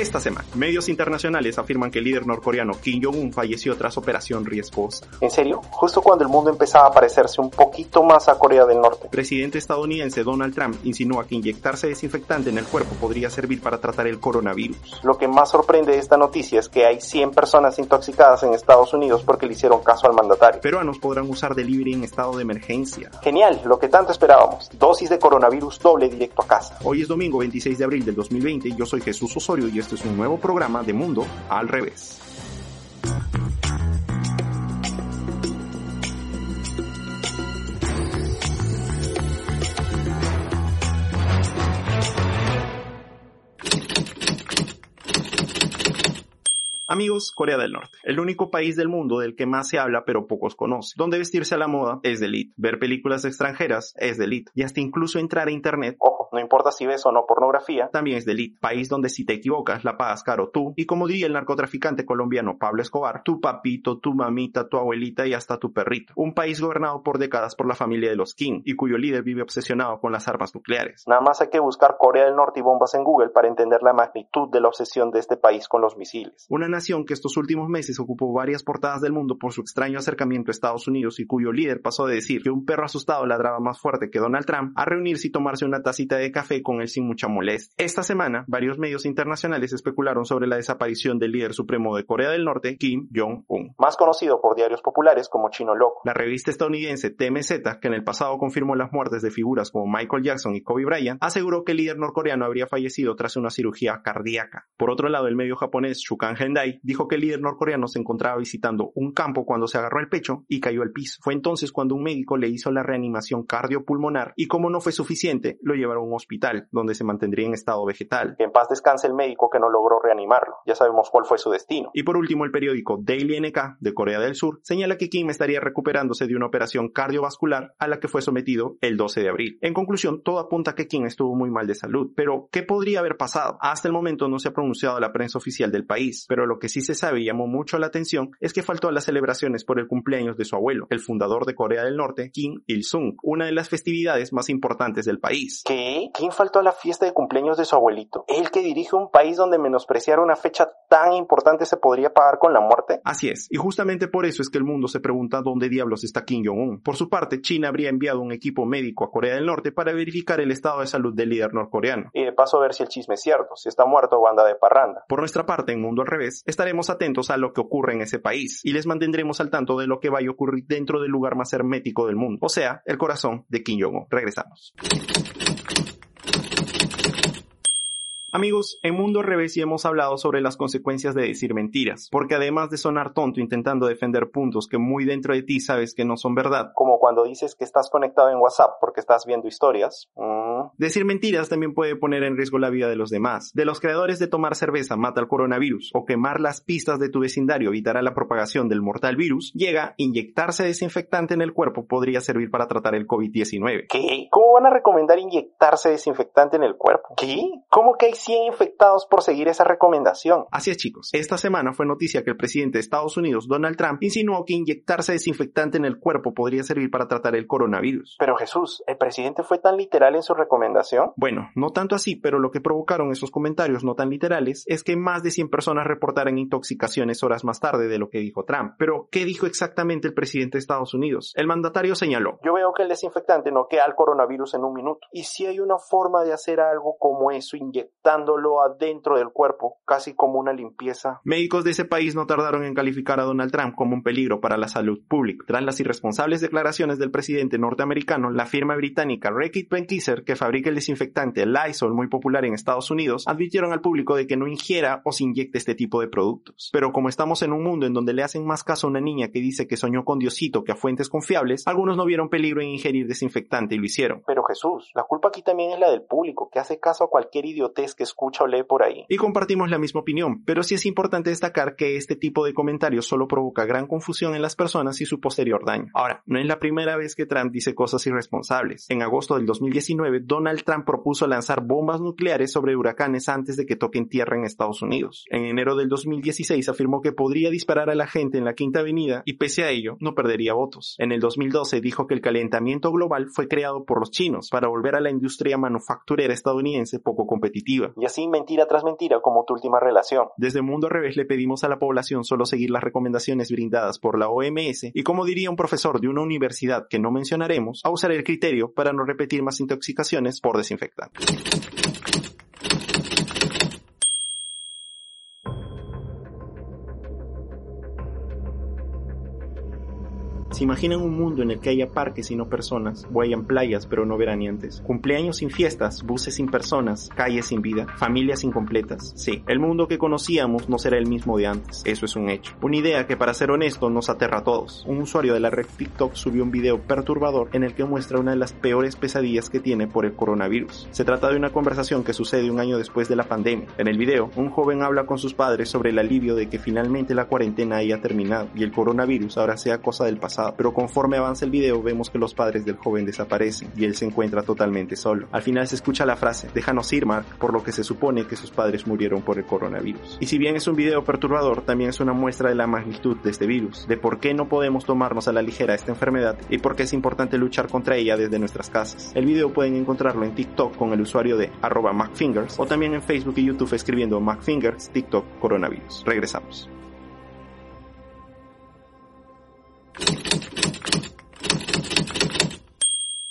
Esta semana, medios internacionales afirman que el líder norcoreano Kim Jong-un falleció tras operación riesgosa. ¿En serio? Justo cuando el mundo empezaba a parecerse un poquito más a Corea del Norte. Presidente estadounidense Donald Trump insinúa que inyectarse desinfectante en el cuerpo podría servir para tratar el coronavirus. Lo que más sorprende de esta noticia es que hay 100 personas intoxicadas en Estados Unidos porque le hicieron caso al mandatario. Peruanos podrán usar delivery en estado de emergencia. Genial, lo que tanto esperábamos. Dosis de coronavirus doble directo a casa. Hoy es domingo 26 de abril del 2020 y yo soy Jesús Osorio y este es un nuevo programa de Mundo al revés. Amigos, Corea del Norte, el único país del mundo del que más se habla pero pocos conocen. Donde vestirse a la moda es de ver películas extranjeras es de y hasta incluso entrar a internet, ojo, no importa si ves o no pornografía, también es de. País donde si te equivocas la pagas caro tú y como diría el narcotraficante colombiano Pablo Escobar, tu papito, tu mamita, tu abuelita y hasta tu perrito. Un país gobernado por décadas por la familia de los King y cuyo líder vive obsesionado con las armas nucleares. Nada más hay que buscar Corea del Norte y bombas en Google para entender la magnitud de la obsesión de este país con los misiles. Que estos últimos meses ocupó varias portadas del mundo por su extraño acercamiento a Estados Unidos y cuyo líder pasó de decir que un perro asustado ladraba más fuerte que Donald Trump a reunirse y tomarse una tacita de café con él sin mucha molestia. Esta semana, varios medios internacionales especularon sobre la desaparición del líder supremo de Corea del Norte, Kim Jong-un. Más conocido por diarios populares como Chino Loco. La revista estadounidense TMZ, que en el pasado confirmó las muertes de figuras como Michael Jackson y Kobe Bryant, aseguró que el líder norcoreano habría fallecido tras una cirugía cardíaca. Por otro lado, el medio japonés Shukan Hendai dijo que el líder norcoreano se encontraba visitando un campo cuando se agarró el pecho y cayó al piso. Fue entonces cuando un médico le hizo la reanimación cardiopulmonar y como no fue suficiente, lo llevaron a un hospital donde se mantendría en estado vegetal. En paz descanse el médico que no logró reanimarlo. Ya sabemos cuál fue su destino. Y por último, el periódico Daily NK de Corea del Sur señala que Kim estaría recuperándose de una operación cardiovascular a la que fue sometido el 12 de abril. En conclusión, todo apunta a que Kim estuvo muy mal de salud. Pero, ¿qué podría haber pasado? Hasta el momento no se ha pronunciado la prensa oficial del país, pero lo que sí se sabe y llamó mucho la atención es que faltó a las celebraciones por el cumpleaños de su abuelo, el fundador de Corea del Norte, Kim Il-sung, una de las festividades más importantes del país. ¿Qué? ¿Quién faltó a la fiesta de cumpleaños de su abuelito? ¿El que dirige un país donde menospreciar una fecha tan importante se podría pagar con la muerte? Así es, y justamente por eso es que el mundo se pregunta dónde diablos está Kim Jong-un. Por su parte, China habría enviado un equipo médico a Corea del Norte para verificar el estado de salud del líder norcoreano. Y de paso a ver si el chisme es cierto, si está muerto o anda de parranda. Por nuestra parte, en Mundo al Revés, estaremos atentos a lo que ocurre en ese país y les mantendremos al tanto de lo que vaya a ocurrir dentro del lugar más hermético del mundo, o sea, el corazón de Kim Jong-un. Regresamos. Amigos, en Mundo Revés ya hemos hablado sobre las consecuencias de decir mentiras, porque además de sonar tonto intentando defender puntos que muy dentro de ti sabes que no son verdad, como cuando dices que estás conectado en WhatsApp porque estás viendo historias, mmm. decir mentiras también puede poner en riesgo la vida de los demás. De los creadores de tomar cerveza mata al coronavirus o quemar las pistas de tu vecindario evitará la propagación del mortal virus, llega inyectarse desinfectante en el cuerpo podría servir para tratar el COVID-19. ¿Qué? ¿Cómo van a recomendar inyectarse desinfectante en el cuerpo? ¿Qué? ¿Cómo que hay 100 infectados por seguir esa recomendación. Así es chicos, esta semana fue noticia que el presidente de Estados Unidos, Donald Trump, insinuó que inyectarse desinfectante en el cuerpo podría servir para tratar el coronavirus. Pero Jesús, ¿el presidente fue tan literal en su recomendación? Bueno, no tanto así, pero lo que provocaron esos comentarios no tan literales es que más de 100 personas reportaran intoxicaciones horas más tarde de lo que dijo Trump. Pero, ¿qué dijo exactamente el presidente de Estados Unidos? El mandatario señaló. Yo veo que el desinfectante no queda al coronavirus en un minuto. Y si hay una forma de hacer algo como eso inyectando adentro del cuerpo, casi como una limpieza. Médicos de ese país no tardaron en calificar a Donald Trump como un peligro para la salud pública. Tras las irresponsables declaraciones del presidente norteamericano, la firma británica Reckitt Benckiser, que fabrica el desinfectante Lysol muy popular en Estados Unidos, advirtieron al público de que no ingiera o se inyecte este tipo de productos. Pero como estamos en un mundo en donde le hacen más caso a una niña que dice que soñó con Diosito que a fuentes confiables, algunos no vieron peligro en ingerir desinfectante y lo hicieron. Pero Jesús, la culpa aquí también es la del público, que hace caso a cualquier idiotez que escucha o lee por ahí. Y compartimos la misma opinión, pero sí es importante destacar que este tipo de comentarios solo provoca gran confusión en las personas y su posterior daño. Ahora, no es la primera vez que Trump dice cosas irresponsables. En agosto del 2019, Donald Trump propuso lanzar bombas nucleares sobre huracanes antes de que toquen tierra en Estados Unidos. En enero del 2016 afirmó que podría disparar a la gente en la Quinta Avenida y pese a ello no perdería votos. En el 2012 dijo que el calentamiento global fue creado por los chinos para volver a la industria manufacturera estadounidense poco competitiva. Y así mentira tras mentira como tu última relación. Desde Mundo al Revés le pedimos a la población solo seguir las recomendaciones brindadas por la OMS y como diría un profesor de una universidad que no mencionaremos, a usar el criterio para no repetir más intoxicaciones por desinfectante. ¿Se imaginan un mundo en el que haya parques y no personas, o hayan playas pero no veraneantes? Cumpleaños sin fiestas, buses sin personas, calles sin vida, familias incompletas. Sí, el mundo que conocíamos no será el mismo de antes, eso es un hecho. Una idea que para ser honesto nos aterra a todos. Un usuario de la red TikTok subió un video perturbador en el que muestra una de las peores pesadillas que tiene por el coronavirus. Se trata de una conversación que sucede un año después de la pandemia. En el video, un joven habla con sus padres sobre el alivio de que finalmente la cuarentena haya terminado y el coronavirus ahora sea cosa del pasado pero conforme avanza el video vemos que los padres del joven desaparecen y él se encuentra totalmente solo. Al final se escucha la frase, déjanos ir Mark, por lo que se supone que sus padres murieron por el coronavirus. Y si bien es un video perturbador, también es una muestra de la magnitud de este virus, de por qué no podemos tomarnos a la ligera esta enfermedad y por qué es importante luchar contra ella desde nuestras casas. El video pueden encontrarlo en TikTok con el usuario de arroba MacFingers o también en Facebook y YouTube escribiendo MacFingers TikTok coronavirus. Regresamos.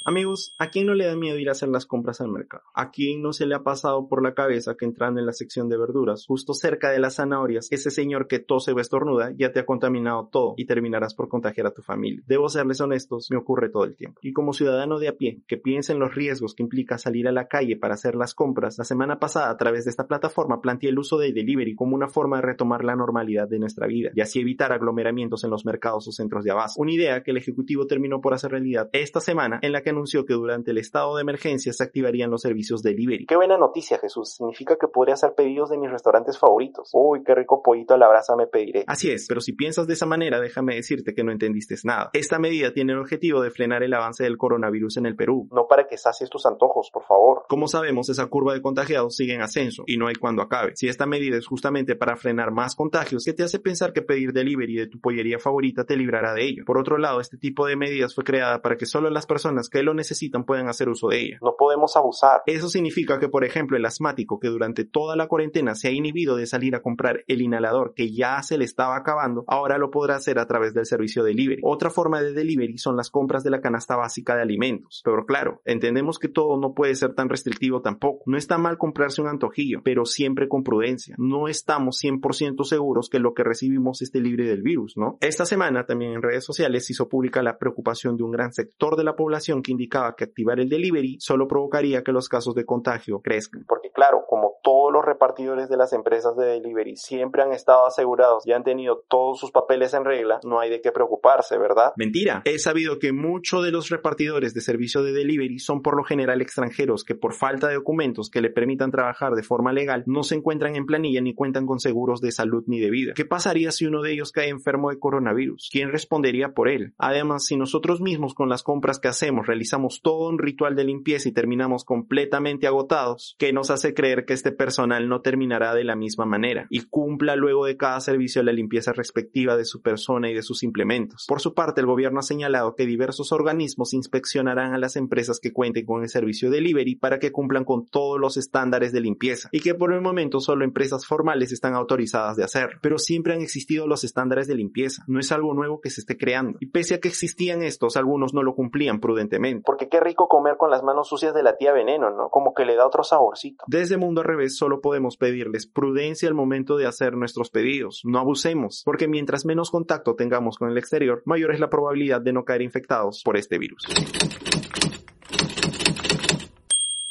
Amigos, ¿a quién no le da miedo ir a hacer las compras al mercado? ¿A quién no se le ha pasado por la cabeza que entrando en la sección de verduras, justo cerca de las zanahorias, ese señor que tose o estornuda ya te ha contaminado todo y terminarás por contagiar a tu familia? Debo serles honestos, me ocurre todo el tiempo. Y como ciudadano de a pie, que piensa en los riesgos que implica salir a la calle para hacer las compras, la semana pasada a través de esta plataforma planteé el uso de delivery como una forma de retomar la normalidad de nuestra vida y así evitar aglomeramientos en los mercados o centros de abasto. Una idea que el Ejecutivo terminó por hacer realidad esta semana en la que anunció que durante el estado de emergencia se activarían los servicios delivery. Qué buena noticia, Jesús. Significa que podría hacer pedidos de mis restaurantes favoritos. Uy, qué rico pollito a la brasa me pediré. Así es, pero si piensas de esa manera, déjame decirte que no entendiste nada. Esta medida tiene el objetivo de frenar el avance del coronavirus en el Perú. No para que sacies tus antojos, por favor. Como sabemos, esa curva de contagiados sigue en ascenso y no hay cuando acabe. Si esta medida es justamente para frenar más contagios, ¿qué te hace pensar que pedir delivery de tu pollería favorita te librará de ello? Por otro lado, este tipo de medidas fue creada para que solo las personas que lo necesitan pueden hacer uso de ella. No podemos abusar. Eso significa que, por ejemplo, el asmático que durante toda la cuarentena se ha inhibido de salir a comprar el inhalador que ya se le estaba acabando, ahora lo podrá hacer a través del servicio delivery. Otra forma de delivery son las compras de la canasta básica de alimentos. Pero claro, entendemos que todo no puede ser tan restrictivo tampoco. No está mal comprarse un antojillo, pero siempre con prudencia. No estamos 100% seguros que lo que recibimos esté libre del virus, ¿no? Esta semana también en redes sociales se hizo pública la preocupación de un gran sector de la población que indicaba que activar el delivery solo provocaría que los casos de contagio crezcan. Claro, como todos los repartidores de las empresas de delivery siempre han estado asegurados y han tenido todos sus papeles en regla, no hay de qué preocuparse, ¿verdad? Mentira. He sabido que muchos de los repartidores de servicio de delivery son por lo general extranjeros que por falta de documentos que le permitan trabajar de forma legal no se encuentran en planilla ni cuentan con seguros de salud ni de vida. ¿Qué pasaría si uno de ellos cae enfermo de coronavirus? ¿Quién respondería por él? Además, si nosotros mismos con las compras que hacemos realizamos todo un ritual de limpieza y terminamos completamente agotados, ¿qué nos hace creer que este personal no terminará de la misma manera y cumpla luego de cada servicio la limpieza respectiva de su persona y de sus implementos. Por su parte, el gobierno ha señalado que diversos organismos inspeccionarán a las empresas que cuenten con el servicio delivery para que cumplan con todos los estándares de limpieza y que por el momento solo empresas formales están autorizadas de hacer. Pero siempre han existido los estándares de limpieza, no es algo nuevo que se esté creando. Y pese a que existían estos, algunos no lo cumplían prudentemente. Porque qué rico comer con las manos sucias de la tía Veneno, ¿no? Como que le da otro saborcito. Desde Mundo al Revés solo podemos pedirles prudencia al momento de hacer nuestros pedidos. No abusemos, porque mientras menos contacto tengamos con el exterior, mayor es la probabilidad de no caer infectados por este virus.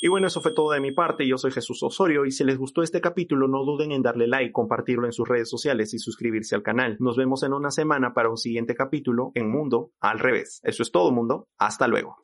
Y bueno, eso fue todo de mi parte. Yo soy Jesús Osorio y si les gustó este capítulo no duden en darle like, compartirlo en sus redes sociales y suscribirse al canal. Nos vemos en una semana para un siguiente capítulo en Mundo al revés. Eso es todo mundo. Hasta luego.